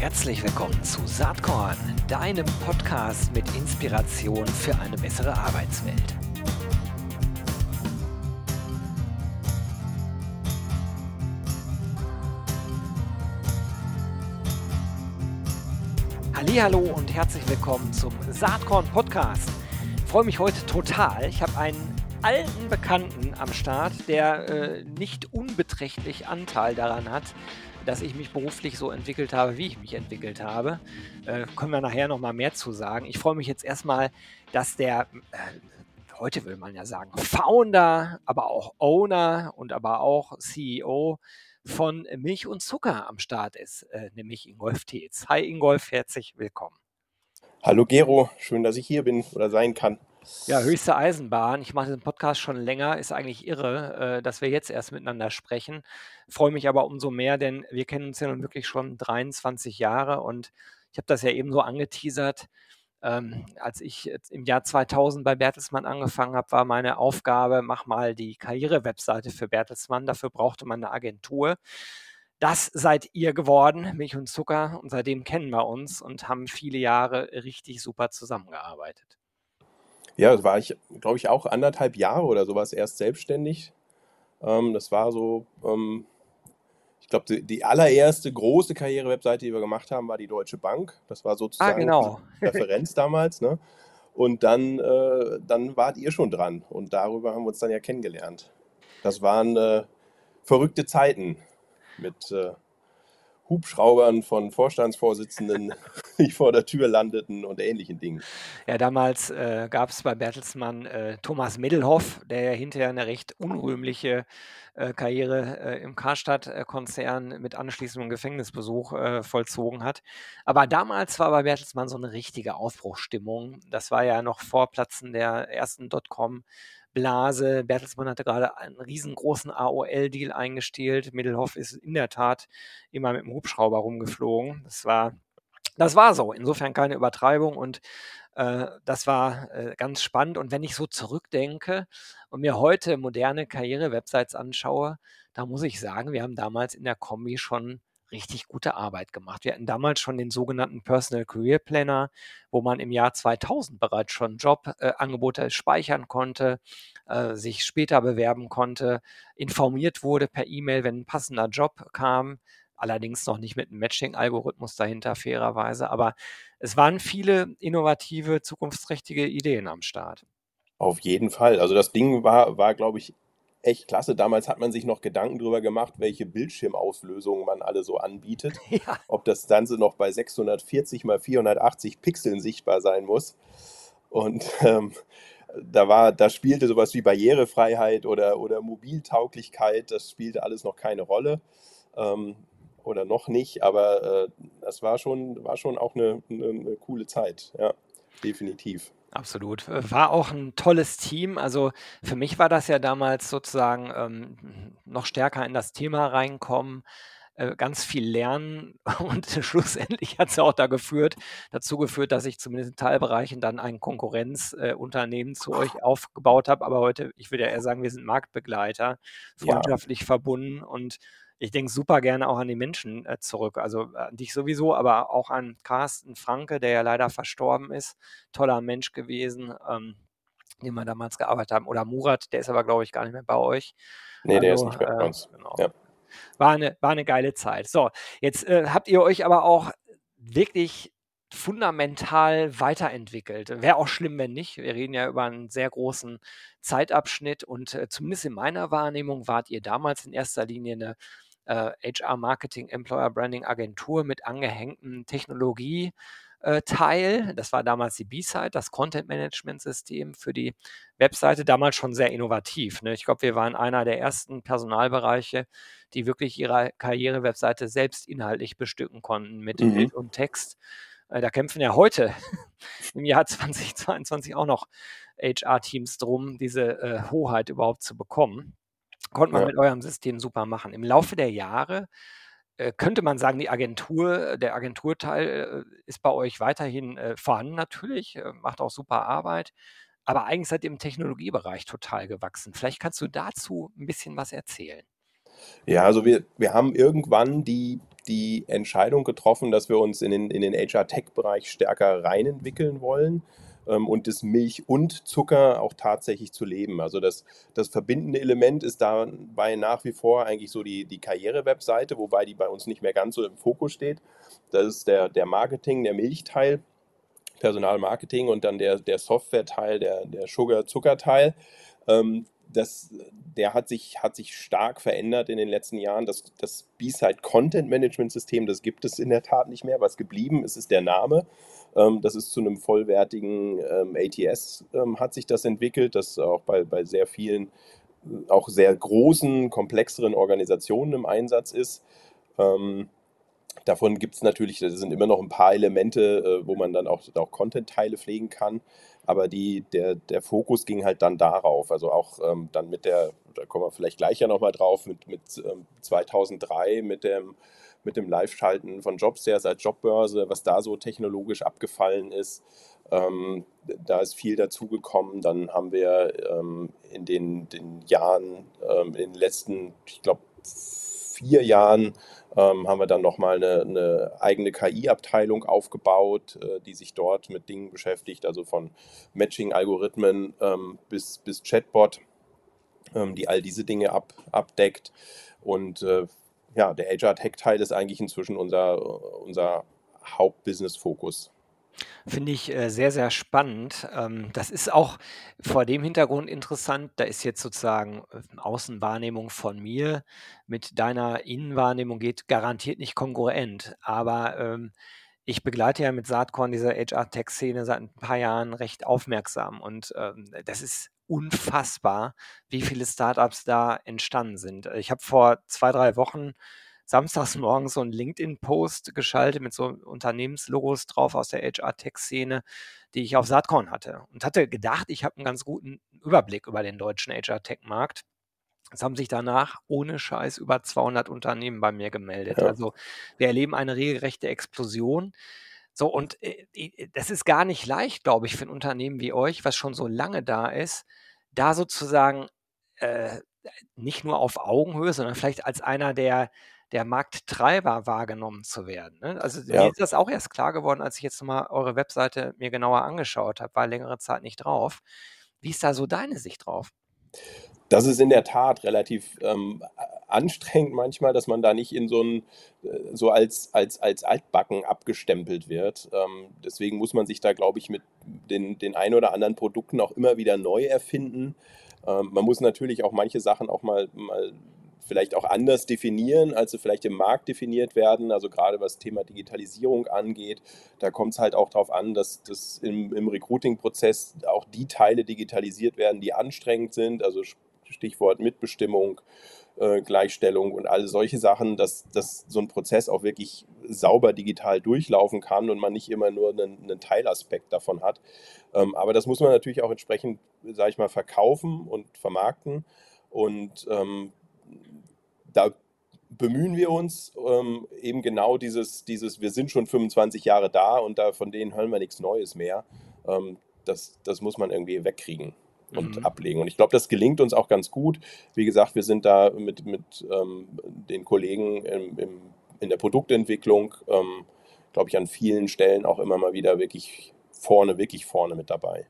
Herzlich willkommen zu Saatkorn, deinem Podcast mit Inspiration für eine bessere Arbeitswelt. Hallo und herzlich willkommen zum Saatkorn Podcast. Ich freue mich heute total. Ich habe einen alten Bekannten am Start, der äh, nicht unbeträchtlich Anteil daran hat, dass ich mich beruflich so entwickelt habe, wie ich mich entwickelt habe. Äh, können wir nachher noch mal mehr zu sagen. Ich freue mich jetzt erstmal, dass der, äh, heute will man ja sagen, Founder, aber auch Owner und aber auch CEO von Milch und Zucker am Start ist, äh, nämlich Ingolf Tetz. Hi Ingolf, herzlich willkommen. Hallo Gero, schön, dass ich hier bin oder sein kann. Ja, höchste Eisenbahn. Ich mache diesen Podcast schon länger. Ist eigentlich irre, äh, dass wir jetzt erst miteinander sprechen. Freue mich aber umso mehr, denn wir kennen uns ja nun wirklich schon 23 Jahre und ich habe das ja eben so angeteasert. Ähm, als ich im Jahr 2000 bei Bertelsmann angefangen habe, war meine Aufgabe, mach mal die Karriere-Webseite für Bertelsmann. Dafür brauchte man eine Agentur. Das seid ihr geworden, Milch und Zucker. Und seitdem kennen wir uns und haben viele Jahre richtig super zusammengearbeitet. Ja, das war ich, glaube ich, auch anderthalb Jahre oder sowas erst selbstständig. Ähm, das war so, ähm, ich glaube, die, die, allererste große Karriere-Webseite, die wir gemacht haben, war die Deutsche Bank. Das war ah, sozusagen ah, genau. die Referenz damals. Ne? Und dann, äh, dann wart ihr schon dran. Und darüber haben wir uns dann ja kennengelernt. Das waren äh, verrückte Zeiten mit äh, Hubschraubern von Vorstandsvorsitzenden, die vor der Tür landeten und ähnlichen Dingen. Ja, damals äh, gab es bei Bertelsmann äh, Thomas Middelhoff, der ja hinterher eine recht unrühmliche äh, Karriere äh, im Karstadt-Konzern mit anschließendem Gefängnisbesuch äh, vollzogen hat. Aber damals war bei Bertelsmann so eine richtige Aufbruchsstimmung. Das war ja noch vor Platzen der ersten Dotcom. Blase. Bertelsmann hatte gerade einen riesengroßen AOL-Deal eingestellt. Middelhoff ist in der Tat immer mit dem Hubschrauber rumgeflogen. Das war, das war so. Insofern keine Übertreibung und äh, das war äh, ganz spannend. Und wenn ich so zurückdenke und mir heute moderne Karriere-Websites anschaue, da muss ich sagen, wir haben damals in der Kombi schon richtig gute Arbeit gemacht. Wir hatten damals schon den sogenannten Personal Career Planner, wo man im Jahr 2000 bereits schon Jobangebote äh, speichern konnte, äh, sich später bewerben konnte, informiert wurde per E-Mail, wenn ein passender Job kam. Allerdings noch nicht mit einem Matching-Algorithmus dahinter, fairerweise. Aber es waren viele innovative, zukunftsträchtige Ideen am Start. Auf jeden Fall. Also das Ding war, war glaube ich, echt klasse. Damals hat man sich noch Gedanken darüber gemacht, welche Bildschirmauslösungen man alle so anbietet. Ja. Ob das Ganze noch bei 640 mal 480 Pixeln sichtbar sein muss. Und ähm, da war, da spielte sowas wie Barrierefreiheit oder, oder Mobiltauglichkeit, das spielte alles noch keine Rolle. Ähm, oder noch nicht, aber äh, das war schon, war schon auch eine, eine, eine coole Zeit, ja, definitiv. Absolut. Äh, war auch ein tolles Team. Also für mich war das ja damals sozusagen ähm, noch stärker in das Thema reinkommen, äh, ganz viel lernen und schlussendlich hat es ja auch da geführt, dazu geführt, dass ich zumindest in Teilbereichen dann ein Konkurrenzunternehmen äh, zu euch aufgebaut habe. Aber heute, ich würde ja eher sagen, wir sind Marktbegleiter, freundschaftlich ja. verbunden und ich denke super gerne auch an die Menschen äh, zurück. Also äh, an dich sowieso, aber auch an Carsten Franke, der ja leider verstorben ist. Toller Mensch gewesen, ähm, den wir damals gearbeitet haben. Oder Murat, der ist aber, glaube ich, gar nicht mehr bei euch. Nee, also, der ist nicht mehr bei äh, uns. Genau. Ja. War, eine, war eine geile Zeit. So, jetzt äh, habt ihr euch aber auch wirklich fundamental weiterentwickelt. Wäre auch schlimm, wenn nicht. Wir reden ja über einen sehr großen Zeitabschnitt und äh, zumindest in meiner Wahrnehmung wart ihr damals in erster Linie eine äh, HR Marketing Employer Branding Agentur mit angehängtem Technologie. Teil. Das war damals die B-Side, das Content-Management-System für die Webseite, damals schon sehr innovativ. Ne? Ich glaube, wir waren einer der ersten Personalbereiche, die wirklich ihre Karriere-Webseite selbst inhaltlich bestücken konnten mit mhm. Bild und Text. Äh, da kämpfen ja heute im Jahr 2022 auch noch HR-Teams drum, diese äh, Hoheit überhaupt zu bekommen. Konnte man ja. mit eurem System super machen. Im Laufe der Jahre äh, könnte man sagen, die Agentur, der Agenturteil äh, ist bei euch weiterhin äh, vorhanden natürlich, äh, macht auch super Arbeit, aber eigentlich seid ihr im Technologiebereich total gewachsen. Vielleicht kannst du dazu ein bisschen was erzählen. Ja, also wir, wir haben irgendwann die, die Entscheidung getroffen, dass wir uns in den, in den HR-Tech-Bereich stärker reinentwickeln wollen und das Milch und Zucker auch tatsächlich zu leben. Also das, das verbindende Element ist dabei nach wie vor eigentlich so die, die Karriere-Webseite, wobei die bei uns nicht mehr ganz so im Fokus steht. Das ist der, der Marketing, der Milchteil, Personalmarketing und dann der, der Software-Teil, der, der Sugar-Zucker-Teil. Ähm, das, der hat sich, hat sich stark verändert in den letzten Jahren. Das, das B-Side Content Management System, das gibt es in der Tat nicht mehr. Was geblieben ist, ist der Name. Ähm, das ist zu einem vollwertigen ähm, ATS ähm, hat sich das entwickelt, das auch bei, bei sehr vielen, äh, auch sehr großen, komplexeren Organisationen im Einsatz ist. Davon gibt es natürlich, da sind immer noch ein paar Elemente, äh, wo man dann auch, auch Content-Teile pflegen kann. Aber die, der, der Fokus ging halt dann darauf. Also auch ähm, dann mit der, da kommen wir vielleicht gleich ja nochmal drauf, mit, mit ähm, 2003 mit dem mit dem Live-Schalten von Jobstairs als Jobbörse, was da so technologisch abgefallen ist. Ähm, da ist viel dazugekommen. Dann haben wir ähm, in den, den Jahren, ähm, in den letzten, ich glaube, vier Jahren ähm, haben wir dann nochmal eine, eine eigene KI-Abteilung aufgebaut, äh, die sich dort mit Dingen beschäftigt, also von Matching-Algorithmen ähm, bis, bis Chatbot, ähm, die all diese Dinge ab, abdeckt. Und äh, ja, der HR-Tech-Teil ist eigentlich inzwischen unser, unser Hauptbusiness-Fokus. Finde ich äh, sehr, sehr spannend. Ähm, das ist auch vor dem Hintergrund interessant. Da ist jetzt sozusagen äh, Außenwahrnehmung von mir mit deiner Innenwahrnehmung geht garantiert nicht kongruent. Aber ähm, ich begleite ja mit Saatkorn diese HR-Tech-Szene seit ein paar Jahren recht aufmerksam. Und ähm, das ist unfassbar, wie viele Startups da entstanden sind. Ich habe vor zwei, drei Wochen samstags morgens so einen LinkedIn-Post geschaltet mit so Unternehmenslogos drauf aus der HR-Tech-Szene, die ich auf Saatkorn hatte und hatte gedacht, ich habe einen ganz guten Überblick über den deutschen HR-Tech-Markt. Es haben sich danach ohne Scheiß über 200 Unternehmen bei mir gemeldet. Ja. Also wir erleben eine regelrechte Explosion. So, und äh, das ist gar nicht leicht, glaube ich, für ein Unternehmen wie euch, was schon so lange da ist, da sozusagen äh, nicht nur auf Augenhöhe, sondern vielleicht als einer der, der Markttreiber wahrgenommen zu werden. Ne? Also ja. mir ist das auch erst klar geworden, als ich jetzt mal eure Webseite mir genauer angeschaut habe, war längere Zeit nicht drauf. Wie ist da so deine Sicht drauf? Das ist in der Tat relativ ähm, anstrengend manchmal, dass man da nicht in so ein, äh, so als, als, als Altbacken abgestempelt wird. Ähm, deswegen muss man sich da, glaube ich, mit den, den ein oder anderen Produkten auch immer wieder neu erfinden. Ähm, man muss natürlich auch manche Sachen auch mal, mal vielleicht auch anders definieren, als sie vielleicht im Markt definiert werden. Also gerade was Thema Digitalisierung angeht, da kommt es halt auch darauf an, dass, dass im, im Recruiting-Prozess auch die Teile digitalisiert werden, die anstrengend sind. Also Stichwort Mitbestimmung, äh, Gleichstellung und all solche Sachen, dass, dass so ein Prozess auch wirklich sauber digital durchlaufen kann und man nicht immer nur einen, einen Teilaspekt davon hat. Ähm, aber das muss man natürlich auch entsprechend, sage ich mal, verkaufen und vermarkten. Und ähm, da bemühen wir uns ähm, eben genau dieses, dieses, wir sind schon 25 Jahre da und da von denen hören wir nichts Neues mehr. Ähm, das, das muss man irgendwie wegkriegen und mhm. ablegen. Und ich glaube, das gelingt uns auch ganz gut. Wie gesagt, wir sind da mit, mit ähm, den Kollegen im, im, in der Produktentwicklung, ähm, glaube ich, an vielen Stellen auch immer mal wieder wirklich vorne, wirklich vorne mit dabei.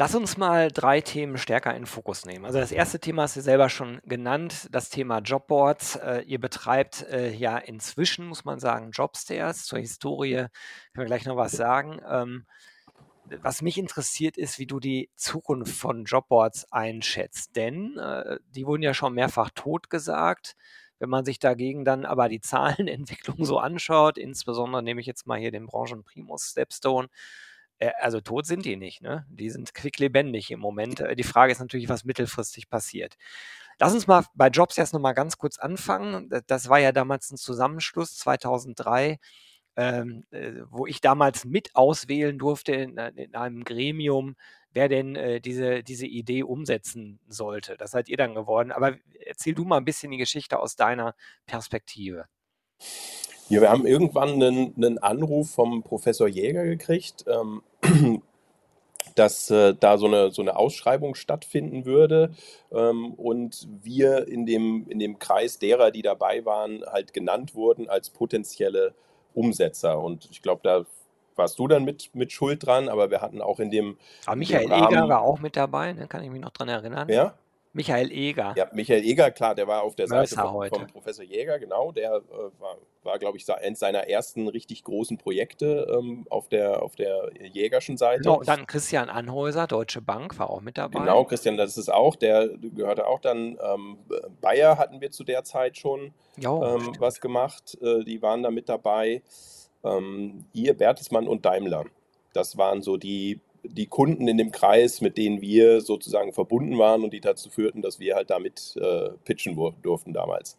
Lass uns mal drei Themen stärker in den Fokus nehmen. Also das erste Thema hast du selber schon genannt, das Thema Jobboards. Äh, ihr betreibt äh, ja inzwischen, muss man sagen, Jobstairs. Zur Historie können wir gleich noch was sagen. Ähm, was mich interessiert, ist, wie du die Zukunft von Jobboards einschätzt. Denn äh, die wurden ja schon mehrfach totgesagt. Wenn man sich dagegen dann aber die Zahlenentwicklung so anschaut, insbesondere nehme ich jetzt mal hier den Branchenprimus Stepstone, also tot sind die nicht. Ne? Die sind quicklebendig im Moment. Äh, die Frage ist natürlich, was mittelfristig passiert. Lass uns mal bei Jobs erst nochmal ganz kurz anfangen. Das war ja damals ein Zusammenschluss 2003 ähm, äh, wo ich damals mit auswählen durfte in, äh, in einem Gremium, wer denn äh, diese, diese Idee umsetzen sollte. Das seid ihr dann geworden. Aber erzähl du mal ein bisschen die Geschichte aus deiner Perspektive. Ja, wir haben irgendwann einen, einen Anruf vom Professor Jäger gekriegt, ähm, dass äh, da so eine, so eine Ausschreibung stattfinden würde ähm, und wir in dem, in dem Kreis derer, die dabei waren, halt genannt wurden als potenzielle Umsetzer. Und ich glaube, da warst du dann mit, mit Schuld dran, aber wir hatten auch in dem. Aber Michael dem Rahmen, Eger war auch mit dabei, ne? kann ich mich noch dran erinnern. Ja? Michael Eger. Ja, Michael Eger, klar, der war auf der Seite von, vom Professor Jäger, genau. Der äh, war, war glaube ich, eines seiner ersten richtig großen Projekte ähm, auf, der, auf der Jägerschen Seite. Genau, dann Christian Anhäuser, Deutsche Bank, war auch mit dabei. Genau, Christian, das ist auch, der gehörte auch dann, ähm, Bayer hatten wir zu der Zeit schon jo, ähm, was gemacht, äh, die waren da mit dabei. Ähm, ihr, Bertelsmann und Daimler. Das waren so die die Kunden in dem Kreis, mit denen wir sozusagen verbunden waren und die dazu führten, dass wir halt damit äh, pitchen durften damals.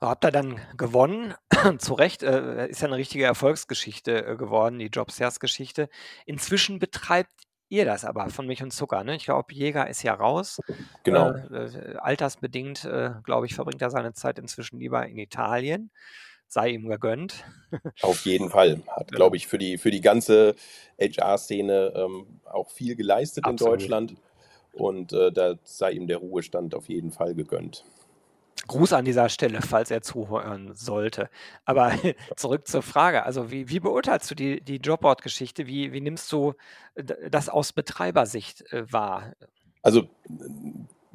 Habt ihr dann gewonnen? Zu Recht, äh, ist ja eine richtige Erfolgsgeschichte äh, geworden, die Jobstairs-Geschichte. Inzwischen betreibt ihr das aber von Milch und Zucker. Ne? Ich glaube, Jäger ist ja raus. Genau. Äh, äh altersbedingt, äh, glaube ich, verbringt er seine Zeit inzwischen lieber in Italien sei ihm gegönnt. Auf jeden Fall. Hat, ja. glaube ich, für die, für die ganze HR-Szene ähm, auch viel geleistet Absolut. in Deutschland. Und äh, da sei ihm der Ruhestand auf jeden Fall gegönnt. Gruß an dieser Stelle, falls er zuhören sollte. Aber zurück zur Frage. Also, wie, wie beurteilst du die, die Jobboard-Geschichte? Wie, wie nimmst du das aus Betreibersicht äh, wahr? Also,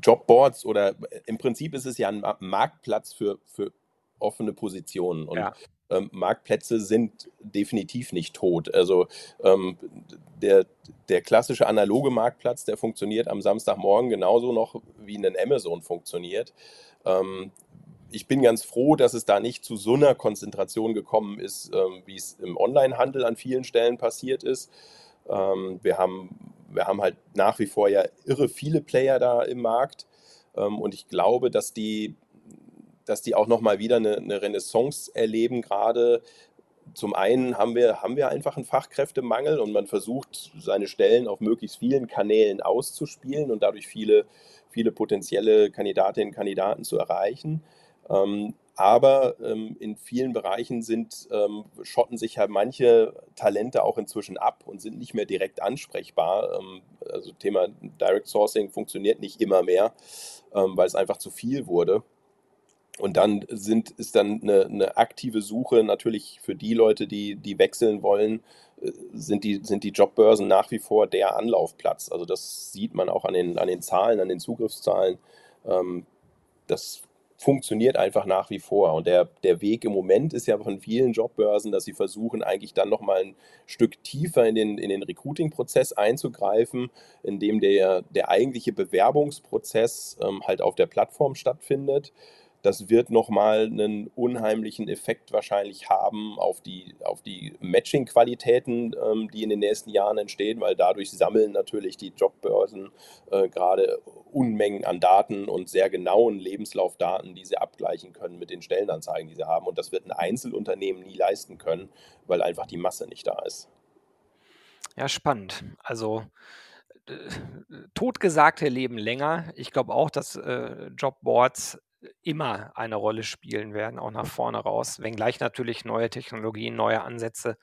Jobboards oder im Prinzip ist es ja ein Marktplatz für, für offene Positionen. Und ja. ähm, Marktplätze sind definitiv nicht tot. Also ähm, der, der klassische analoge Marktplatz, der funktioniert am Samstagmorgen genauso noch, wie ein Amazon funktioniert. Ähm, ich bin ganz froh, dass es da nicht zu so einer Konzentration gekommen ist, ähm, wie es im Onlinehandel an vielen Stellen passiert ist. Ähm, wir, haben, wir haben halt nach wie vor ja irre viele Player da im Markt. Ähm, und ich glaube, dass die dass die auch nochmal wieder eine, eine Renaissance erleben, gerade zum einen haben wir, haben wir einfach einen Fachkräftemangel und man versucht, seine Stellen auf möglichst vielen Kanälen auszuspielen und dadurch viele, viele potenzielle Kandidatinnen und Kandidaten zu erreichen. Ähm, aber ähm, in vielen Bereichen sind, ähm, schotten sich ja manche Talente auch inzwischen ab und sind nicht mehr direkt ansprechbar. Also Thema Direct Sourcing funktioniert nicht immer mehr, weil es einfach zu viel wurde. Und dann sind, ist dann eine, eine, aktive Suche natürlich für die Leute, die, die wechseln wollen, äh, sind die, sind die Jobbörsen nach wie vor der Anlaufplatz. Also das sieht man auch an den, an den Zahlen, an den Zugriffszahlen. Ähm, das funktioniert einfach nach wie vor. Und der, der Weg im Moment ist ja von vielen Jobbörsen, dass sie versuchen, eigentlich dann nochmal ein Stück tiefer in den, in den Recruiting-Prozess einzugreifen, indem der, der eigentliche Bewerbungsprozess ähm, halt auf der Plattform stattfindet das wird nochmal einen unheimlichen Effekt wahrscheinlich haben auf die, auf die Matching-Qualitäten, ähm, die in den nächsten Jahren entstehen, weil dadurch sammeln natürlich die Jobbörsen äh, gerade Unmengen an Daten und sehr genauen Lebenslaufdaten, die sie abgleichen können mit den Stellenanzeigen, die sie haben. Und das wird ein Einzelunternehmen nie leisten können, weil einfach die Masse nicht da ist. Ja, spannend. Also äh, totgesagte leben länger. Ich glaube auch, dass äh, Jobboards immer eine Rolle spielen werden, auch nach vorne raus, wenngleich natürlich neue Technologien, neue Ansätze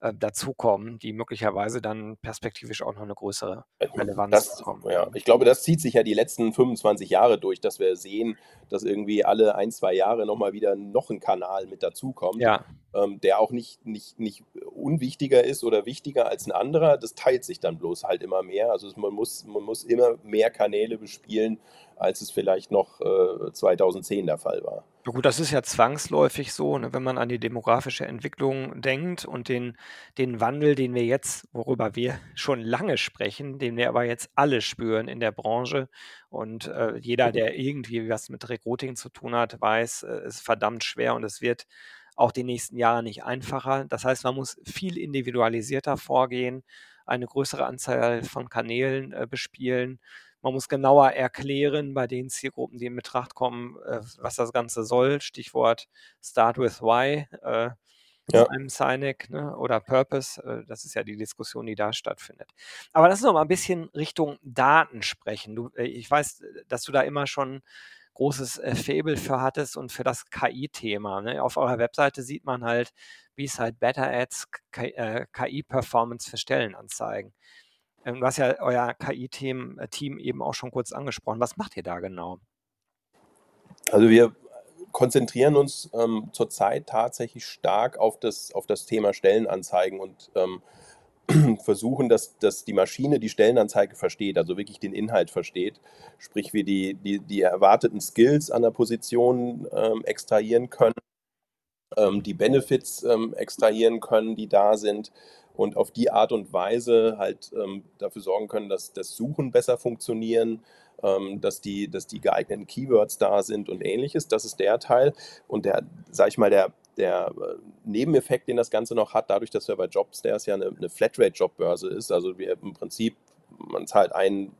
äh, dazukommen, die möglicherweise dann perspektivisch auch noch eine größere Relevanz das, bekommen. Ja, ich glaube, das zieht sich ja die letzten 25 Jahre durch, dass wir sehen, dass irgendwie alle ein, zwei Jahre nochmal wieder noch ein Kanal mit dazukommt, ja. ähm, der auch nicht, nicht, nicht unwichtiger ist oder wichtiger als ein anderer. Das teilt sich dann bloß halt immer mehr. Also man muss, man muss immer mehr Kanäle bespielen, als es vielleicht noch äh, 2010 der Fall war. Ja gut, das ist ja zwangsläufig so, ne, wenn man an die demografische Entwicklung denkt und den, den Wandel, den wir jetzt, worüber wir schon lange sprechen, den wir aber jetzt alle spüren in der Branche. Und äh, jeder, der irgendwie was mit Recruiting zu tun hat, weiß, es äh, ist verdammt schwer und es wird auch die nächsten Jahre nicht einfacher. Das heißt, man muss viel individualisierter vorgehen, eine größere Anzahl von Kanälen äh, bespielen man muss genauer erklären bei den Zielgruppen, die in Betracht kommen, äh, was das Ganze soll. Stichwort Start with Why. Äh, ja. einem Sinek ne, oder Purpose. Äh, das ist ja die Diskussion, die da stattfindet. Aber lass uns noch mal ein bisschen Richtung Daten sprechen. Du, äh, ich weiß, dass du da immer schon großes äh, Fable für hattest und für das KI-Thema. Ne? Auf eurer Webseite sieht man halt, es halt Better Ads, KI-Performance für Stellenanzeigen. Ähm, du hast ja euer KI-Team äh, Team eben auch schon kurz angesprochen. Was macht ihr da genau? Also wir konzentrieren uns ähm, zurzeit tatsächlich stark auf das, auf das Thema Stellenanzeigen und ähm, versuchen, dass, dass die Maschine die Stellenanzeige versteht, also wirklich den Inhalt versteht. Sprich, wir die, die, die erwarteten Skills an der Position ähm, extrahieren können, ähm, die Benefits ähm, extrahieren können, die da sind und auf die Art und Weise halt ähm, dafür sorgen können, dass das Suchen besser funktionieren, ähm, dass, die, dass die geeigneten Keywords da sind und ähnliches. Das ist der Teil. Und der, sag ich mal, der, der äh, Nebeneffekt, den das Ganze noch hat, dadurch, dass wir bei Jobstairs ja eine, eine Flatrate-Jobbörse ist, also wir im Prinzip, man zahlt einen,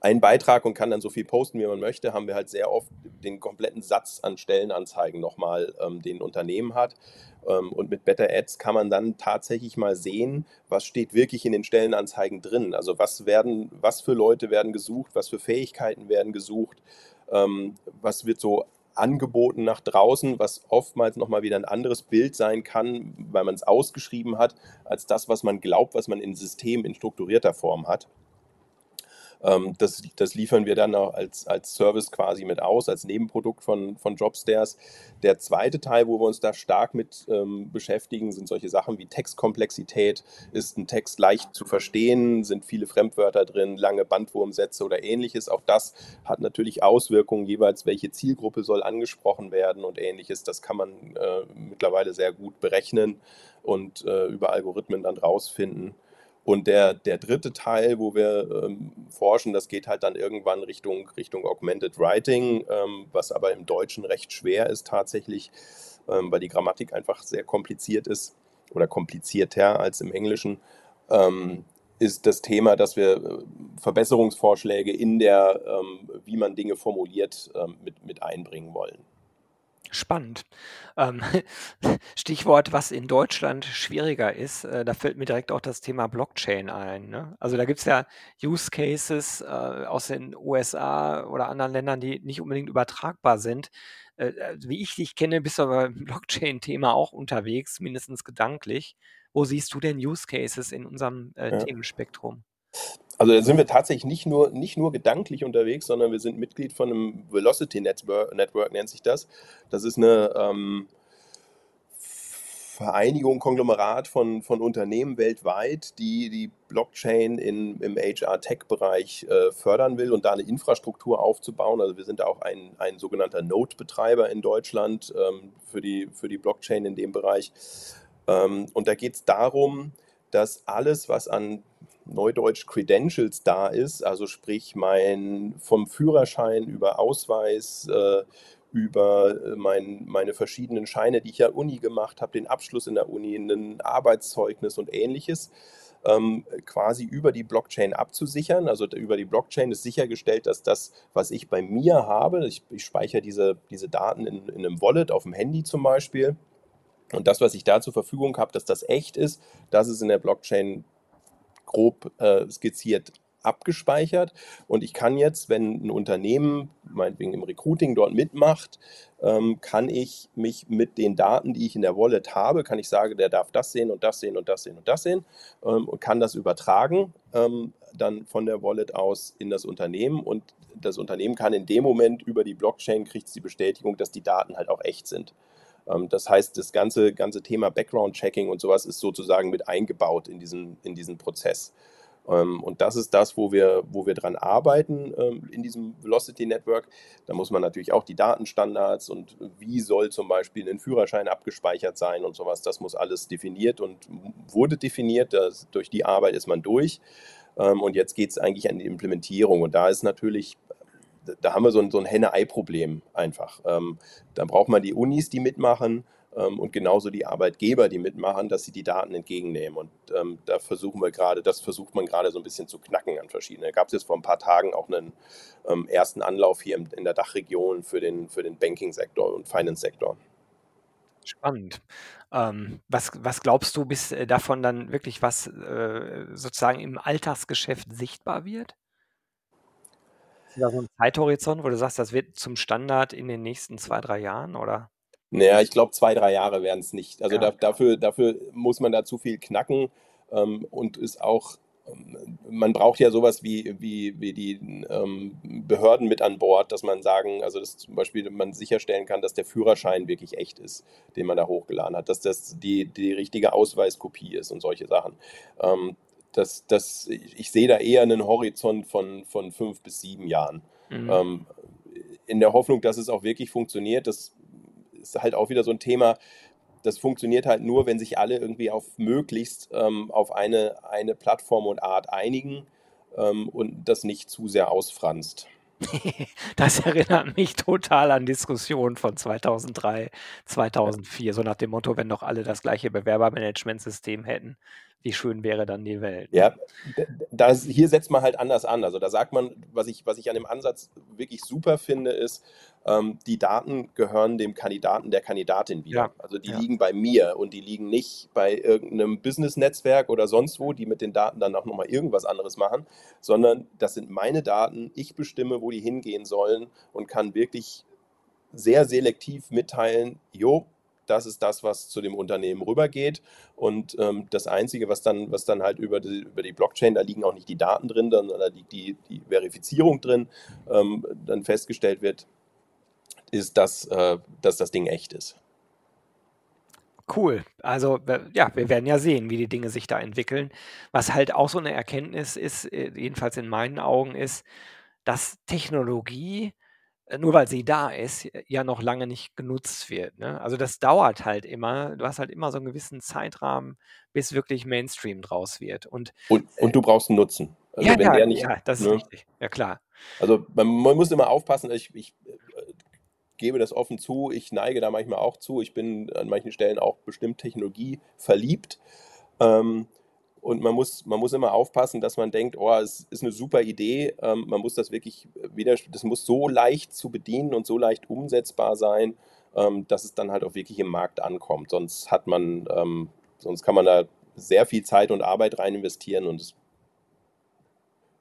einen Beitrag und kann dann so viel posten, wie man möchte, haben wir halt sehr oft den kompletten Satz an Stellenanzeigen nochmal, ähm, den ein Unternehmen hat. Ähm, und mit Better Ads kann man dann tatsächlich mal sehen, was steht wirklich in den Stellenanzeigen drin. Also was werden, was für Leute werden gesucht, was für Fähigkeiten werden gesucht, ähm, was wird so angeboten nach draußen, was oftmals nochmal wieder ein anderes Bild sein kann, weil man es ausgeschrieben hat, als das, was man glaubt, was man im System in strukturierter Form hat. Ähm, das, das liefern wir dann auch als, als Service quasi mit aus, als Nebenprodukt von, von Jobstairs. Der zweite Teil, wo wir uns da stark mit ähm, beschäftigen, sind solche Sachen wie Textkomplexität. Ist ein Text leicht zu verstehen? Sind viele Fremdwörter drin, lange Bandwurmsätze oder ähnliches? Auch das hat natürlich Auswirkungen jeweils, welche Zielgruppe soll angesprochen werden und ähnliches. Das kann man äh, mittlerweile sehr gut berechnen und äh, über Algorithmen dann rausfinden. Und der, der dritte Teil, wo wir ähm, forschen, das geht halt dann irgendwann Richtung, Richtung Augmented Writing, ähm, was aber im Deutschen recht schwer ist tatsächlich, ähm, weil die Grammatik einfach sehr kompliziert ist oder komplizierter als im Englischen, ähm, ist das Thema, dass wir äh, Verbesserungsvorschläge in der, ähm, wie man Dinge formuliert, ähm, mit, mit einbringen wollen. Spannend. Ähm, Stichwort, was in Deutschland schwieriger ist, äh, da fällt mir direkt auch das Thema Blockchain ein. Ne? Also da gibt es ja Use Cases äh, aus den USA oder anderen Ländern, die nicht unbedingt übertragbar sind. Äh, äh, wie ich dich kenne, bist du aber im Blockchain-Thema auch unterwegs, mindestens gedanklich. Wo siehst du denn Use Cases in unserem äh, ja. Themenspektrum? Also da sind wir tatsächlich nicht nur, nicht nur gedanklich unterwegs, sondern wir sind Mitglied von einem Velocity Network, Network nennt sich das. Das ist eine ähm, Vereinigung, Konglomerat von, von Unternehmen weltweit, die die Blockchain in, im HR-Tech-Bereich äh, fördern will und da eine Infrastruktur aufzubauen. Also wir sind auch ein, ein sogenannter Node-Betreiber in Deutschland ähm, für, die, für die Blockchain in dem Bereich. Ähm, und da geht es darum, dass alles, was an Neudeutsch Credentials da ist, also sprich mein vom Führerschein über Ausweis, äh, über äh, mein, meine verschiedenen Scheine, die ich ja Uni gemacht habe, den Abschluss in der Uni, ein Arbeitszeugnis und ähnliches, ähm, quasi über die Blockchain abzusichern. Also über die Blockchain ist sichergestellt, dass das, was ich bei mir habe, ich, ich speichere diese, diese Daten in, in einem Wallet auf dem Handy zum Beispiel, und das, was ich da zur Verfügung habe, dass das echt ist, das ist in der Blockchain grob äh, skizziert abgespeichert. Und ich kann jetzt, wenn ein Unternehmen, meinetwegen im Recruiting dort mitmacht, ähm, kann ich mich mit den Daten, die ich in der Wallet habe, kann ich sagen, der darf das sehen und das sehen und das sehen und das sehen ähm, und kann das übertragen ähm, dann von der Wallet aus in das Unternehmen und das Unternehmen kann in dem Moment über die Blockchain kriegt die Bestätigung, dass die Daten halt auch echt sind. Ähm, das heißt, das ganze, ganze Thema Background-Checking und sowas ist sozusagen mit eingebaut in diesen, in diesen Prozess. Ähm, und das ist das, wo wir, wo wir dran arbeiten ähm, in diesem Velocity Network. Da muss man natürlich auch die Datenstandards und wie soll zum Beispiel ein Führerschein abgespeichert sein und sowas, das muss alles definiert und wurde definiert. Das, durch die Arbeit ist man durch. Und jetzt geht es eigentlich an die Implementierung. Und da ist natürlich da haben wir so ein, so ein Henne-Ei-Problem einfach. Ähm, da braucht man die Unis, die mitmachen ähm, und genauso die Arbeitgeber, die mitmachen, dass sie die Daten entgegennehmen. Und ähm, da versuchen wir gerade, das versucht man gerade so ein bisschen zu knacken an verschiedenen. Da gab es jetzt vor ein paar Tagen auch einen ähm, ersten Anlauf hier in, in der Dachregion für den, für den Banking-Sektor und Finance-Sektor. Spannend. Ähm, was, was glaubst du, bis äh, davon dann wirklich was äh, sozusagen im Alltagsgeschäft sichtbar wird? Ist da so ein Zeithorizont, wo du sagst, das wird zum Standard in den nächsten zwei, drei Jahren, oder? Naja, ich glaube, zwei, drei Jahre werden es nicht. Also ja. da, dafür, dafür muss man da zu viel knacken ähm, und ist auch man braucht ja sowas wie, wie, wie die ähm, Behörden mit an Bord, dass man sagen, also dass zum Beispiel man sicherstellen kann, dass der Führerschein wirklich echt ist, den man da hochgeladen hat, dass das die, die richtige Ausweiskopie ist und solche Sachen. Ähm, das, das, ich sehe da eher einen Horizont von, von fünf bis sieben Jahren. Mhm. Ähm, in der Hoffnung, dass es auch wirklich funktioniert. Das ist halt auch wieder so ein Thema, das funktioniert halt nur, wenn sich alle irgendwie auf möglichst ähm, auf eine, eine Plattform und Art einigen ähm, und das nicht zu sehr ausfranst. Das erinnert mich total an Diskussionen von 2003, 2004, so nach dem Motto, wenn doch alle das gleiche Bewerbermanagementsystem hätten, wie schön wäre dann die Welt. Ne? Ja, das, hier setzt man halt anders an. Also da sagt man, was ich, was ich an dem Ansatz wirklich super finde, ist, ähm, die Daten gehören dem Kandidaten, der Kandidatin wieder. Ja. Also die ja. liegen bei mir und die liegen nicht bei irgendeinem Business-Netzwerk oder sonst wo, die mit den Daten dann auch nochmal irgendwas anderes machen, sondern das sind meine Daten. Ich bestimme, wo die hingehen sollen und kann wirklich sehr selektiv mitteilen, jo, das ist das, was zu dem Unternehmen rübergeht. Und ähm, das Einzige, was dann, was dann halt über die, über die Blockchain, da liegen auch nicht die Daten drin, sondern da liegt die, die Verifizierung drin, ähm, dann festgestellt wird, ist, dass, äh, dass das Ding echt ist. Cool. Also ja, wir werden ja sehen, wie die Dinge sich da entwickeln. Was halt auch so eine Erkenntnis ist, äh, jedenfalls in meinen Augen, ist, dass Technologie nur weil sie da ist, ja noch lange nicht genutzt wird. Ne? Also das dauert halt immer. Du hast halt immer so einen gewissen Zeitrahmen, bis wirklich Mainstream draus wird. Und, und, und äh, du brauchst einen Nutzen. Also ja, ja, nicht, ja, das ist ne? richtig. Ja, klar. Also man, man muss immer aufpassen. Ich, ich äh, gebe das offen zu. Ich neige da manchmal auch zu. Ich bin an manchen Stellen auch bestimmt Technologie verliebt. Ähm, und man muss, man muss immer aufpassen, dass man denkt, oh, es ist eine super Idee. Ähm, man muss das wirklich wieder, das muss so leicht zu bedienen und so leicht umsetzbar sein, ähm, dass es dann halt auch wirklich im Markt ankommt. Sonst hat man, ähm, sonst kann man da sehr viel Zeit und Arbeit rein investieren und es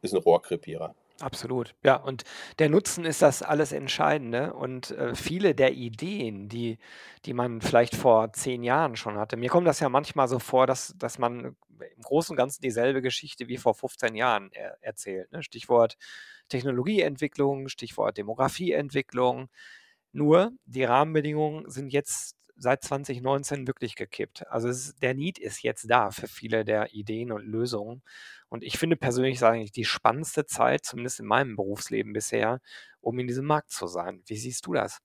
ist ein Rohrkrepierer. Absolut, ja. Und der Nutzen ist das alles Entscheidende. Und äh, viele der Ideen, die, die man vielleicht vor zehn Jahren schon hatte, mir kommt das ja manchmal so vor, dass, dass man im Großen und Ganzen dieselbe Geschichte wie vor 15 Jahren er, erzählt. Ne? Stichwort Technologieentwicklung, Stichwort Demografieentwicklung. Nur die Rahmenbedingungen sind jetzt seit 2019 wirklich gekippt. Also ist, der Need ist jetzt da für viele der Ideen und Lösungen. Und ich finde persönlich, sage ich, die spannendste Zeit, zumindest in meinem Berufsleben bisher, um in diesem Markt zu sein. Wie siehst du das?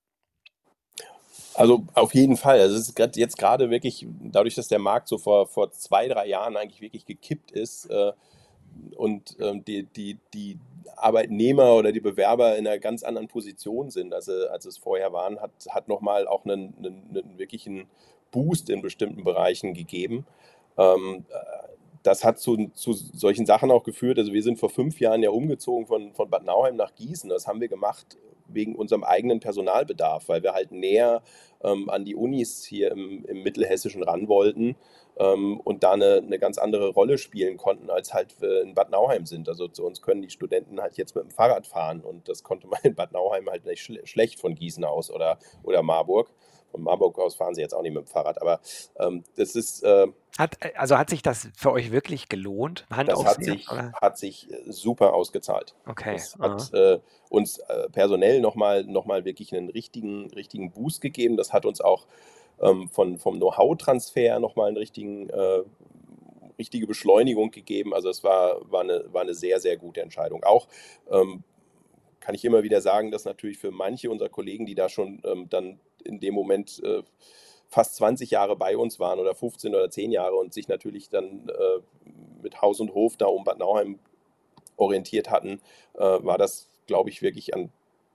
Also auf jeden Fall. Also es ist jetzt gerade wirklich, dadurch, dass der Markt so vor, vor zwei, drei Jahren eigentlich wirklich gekippt ist äh, und ähm, die, die, die Arbeitnehmer oder die Bewerber in einer ganz anderen Position sind, als, als es vorher waren, hat, hat nochmal auch einen, einen, einen wirklichen Boost in bestimmten Bereichen gegeben. Ähm, das hat zu, zu solchen Sachen auch geführt. Also wir sind vor fünf Jahren ja umgezogen von, von Bad Nauheim nach Gießen. Das haben wir gemacht wegen unserem eigenen Personalbedarf, weil wir halt näher ähm, an die Unis hier im, im Mittelhessischen ran wollten und da eine, eine, ganz andere Rolle spielen konnten, als halt wir in Bad Nauheim sind. Also zu uns können die Studenten halt jetzt mit dem Fahrrad fahren und das konnte man in Bad Nauheim halt nicht schle schlecht von Gießen aus oder, oder Marburg. Von Marburg aus fahren sie jetzt auch nicht mit dem Fahrrad, aber ähm, das ist. Äh, hat, also hat sich das für euch wirklich gelohnt? Hand das hat sich, hat sich äh, super ausgezahlt. Okay. Das hat äh, uns äh, personell nochmal noch mal wirklich einen richtigen, richtigen Boost gegeben. Das hat uns auch ähm, von, vom Know-how-Transfer nochmal richtigen äh, richtige Beschleunigung gegeben. Also es war, war, eine, war eine sehr, sehr gute Entscheidung. Auch ähm, kann ich immer wieder sagen, dass natürlich für manche unserer Kollegen, die da schon ähm, dann in dem Moment äh, fast 20 Jahre bei uns waren oder 15 oder 10 Jahre und sich natürlich dann äh, mit Haus und Hof da um Bad Nauheim orientiert hatten, äh, war das, glaube ich, wirklich ein,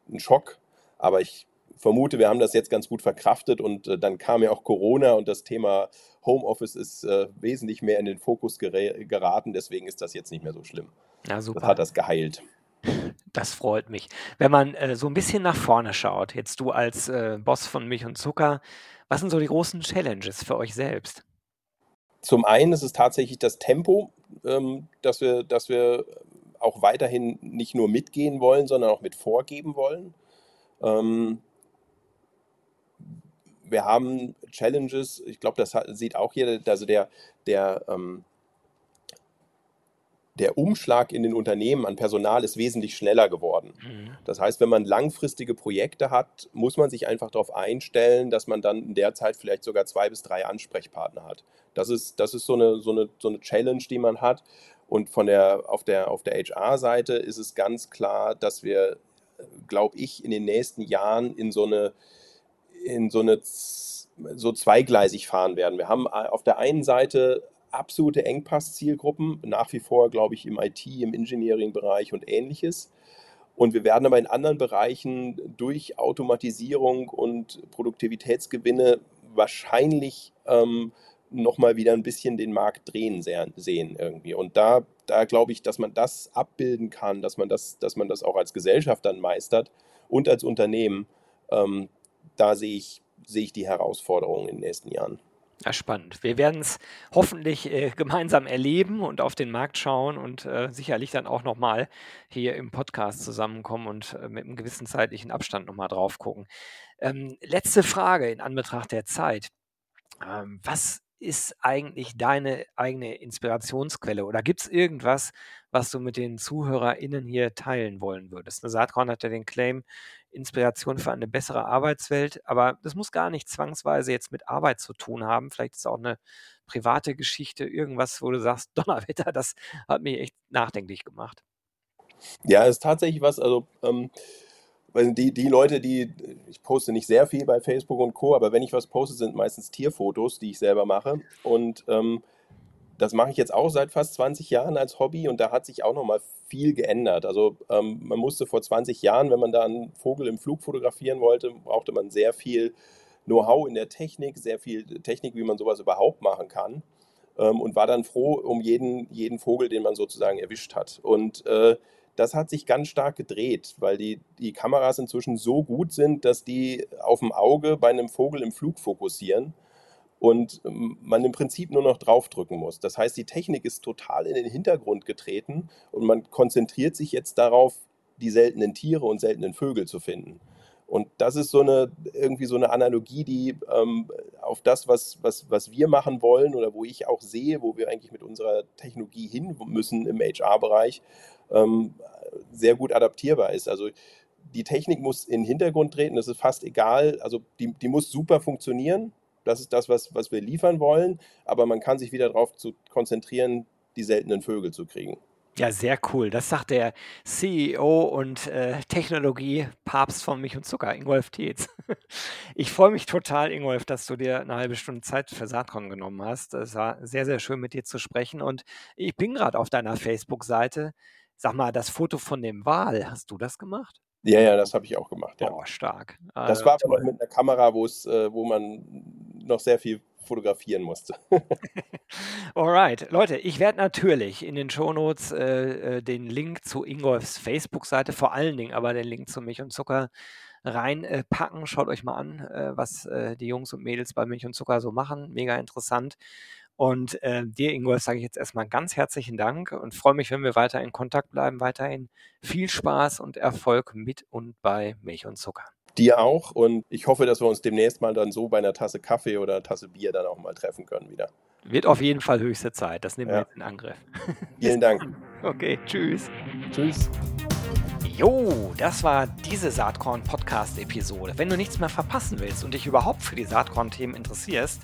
ein, Schock. Aber ich vermute, wir haben das jetzt ganz gut verkraftet und äh, dann kam ja auch Corona und das Thema Homeoffice ist äh, wesentlich mehr in den Fokus geraten. Deswegen ist das jetzt nicht mehr so schlimm. Ja, super. Das hat das geheilt. Das freut mich. Wenn man äh, so ein bisschen nach vorne schaut, jetzt du als äh, Boss von Milch und Zucker, was sind so die großen Challenges für euch selbst? Zum einen ist es tatsächlich das Tempo, ähm, dass, wir, dass wir auch weiterhin nicht nur mitgehen wollen, sondern auch mit vorgeben wollen. Ähm, wir haben Challenges, ich glaube, das hat, sieht auch jeder, also der, der ähm, der Umschlag in den Unternehmen an Personal ist wesentlich schneller geworden. Mhm. Das heißt, wenn man langfristige Projekte hat, muss man sich einfach darauf einstellen, dass man dann in der Zeit vielleicht sogar zwei bis drei Ansprechpartner hat. Das ist, das ist so, eine, so, eine, so eine Challenge, die man hat. Und von der, auf der, auf der HR-Seite ist es ganz klar, dass wir, glaube ich, in den nächsten Jahren in so eine, in so eine so zweigleisig fahren werden. Wir haben auf der einen Seite absolute Engpass-Zielgruppen, nach wie vor, glaube ich, im IT, im Engineering-Bereich und ähnliches. Und wir werden aber in anderen Bereichen durch Automatisierung und Produktivitätsgewinne wahrscheinlich ähm, nochmal wieder ein bisschen den Markt drehen sehen irgendwie. Und da, da glaube ich, dass man das abbilden kann, dass man das, dass man das auch als Gesellschaft dann meistert und als Unternehmen. Ähm, da sehe ich, sehe ich die Herausforderungen in den nächsten Jahren. Ja, spannend. Wir werden es hoffentlich äh, gemeinsam erleben und auf den Markt schauen und äh, sicherlich dann auch nochmal hier im Podcast zusammenkommen und äh, mit einem gewissen zeitlichen Abstand nochmal drauf gucken. Ähm, letzte Frage in Anbetracht der Zeit. Ähm, was ist eigentlich deine eigene Inspirationsquelle? Oder gibt es irgendwas, was du mit den ZuhörerInnen hier teilen wollen würdest? Eine Saatkorn hat ja den Claim, Inspiration für eine bessere Arbeitswelt, aber das muss gar nicht zwangsweise jetzt mit Arbeit zu tun haben. Vielleicht ist es auch eine private Geschichte, irgendwas, wo du sagst, Donnerwetter, das hat mich echt nachdenklich gemacht. Ja, ist tatsächlich was, also ähm, die, die Leute, die, ich poste nicht sehr viel bei Facebook und Co., aber wenn ich was poste, sind meistens Tierfotos, die ich selber mache. Und ähm, das mache ich jetzt auch seit fast 20 Jahren als Hobby und da hat sich auch nochmal viel geändert. Also ähm, man musste vor 20 Jahren, wenn man da einen Vogel im Flug fotografieren wollte, brauchte man sehr viel Know-how in der Technik, sehr viel Technik, wie man sowas überhaupt machen kann. Ähm, und war dann froh um jeden, jeden Vogel, den man sozusagen erwischt hat. Und äh, das hat sich ganz stark gedreht, weil die, die Kameras inzwischen so gut sind, dass die auf dem Auge bei einem Vogel im Flug fokussieren und ähm, man im Prinzip nur noch draufdrücken muss. Das heißt, die Technik ist total in den Hintergrund getreten und man konzentriert sich jetzt darauf, die seltenen Tiere und seltenen Vögel zu finden. Und das ist so eine, irgendwie so eine Analogie, die ähm, auf das, was, was, was wir machen wollen oder wo ich auch sehe, wo wir eigentlich mit unserer Technologie hin müssen im HR-Bereich, ähm, sehr gut adaptierbar ist. Also die Technik muss in den Hintergrund treten, das ist fast egal. Also die, die muss super funktionieren. Das ist das, was, was wir liefern wollen. Aber man kann sich wieder darauf konzentrieren, die seltenen Vögel zu kriegen. Ja, sehr cool. Das sagt der CEO und äh, Technologie-Papst von Mich und Zucker, Ingolf Tietz. Ich freue mich total, Ingolf, dass du dir eine halbe Stunde Zeit für Saatkorn genommen hast. Es war sehr, sehr schön, mit dir zu sprechen. Und ich bin gerade auf deiner Facebook-Seite. Sag mal, das Foto von dem Wal, hast du das gemacht? Ja, ja, das habe ich auch gemacht, ja. Oh, stark. Das äh, war aber noch mit einer Kamera, wo es, äh, wo man noch sehr viel fotografieren musste. Alright, Leute, ich werde natürlich in den Shownotes äh, äh, den Link zu Ingolfs Facebook-Seite, vor allen Dingen aber den Link zu Milch und Zucker reinpacken. Äh, Schaut euch mal an, äh, was äh, die Jungs und Mädels bei Milch und Zucker so machen. Mega interessant. Und äh, dir, Ingolf, sage ich jetzt erstmal ganz herzlichen Dank und freue mich, wenn wir weiter in Kontakt bleiben. Weiterhin viel Spaß und Erfolg mit und bei Milch und Zucker. Dir auch und ich hoffe, dass wir uns demnächst mal dann so bei einer Tasse Kaffee oder einer Tasse Bier dann auch mal treffen können wieder. Wird auf jeden Fall höchste Zeit. Das nehmen ja. wir jetzt in Angriff. Vielen Dank. Okay, tschüss. Tschüss. Jo, das war diese Saatkorn-Podcast-Episode. Wenn du nichts mehr verpassen willst und dich überhaupt für die Saatkorn-Themen interessierst,